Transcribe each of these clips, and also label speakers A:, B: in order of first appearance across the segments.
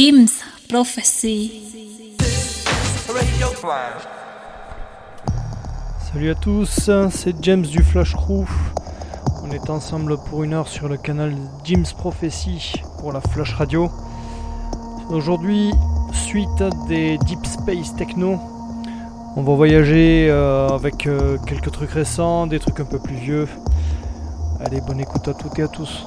A: Jim's Prophecy.
B: Salut à tous, c'est James du Flash Crew. On est ensemble pour une heure sur le canal Jim's Prophecy pour la Flash Radio. Aujourd'hui, suite des Deep Space Techno, on va voyager euh, avec euh, quelques trucs récents, des trucs un peu plus vieux. Allez, bonne écoute à toutes et à tous.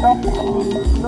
A: 到付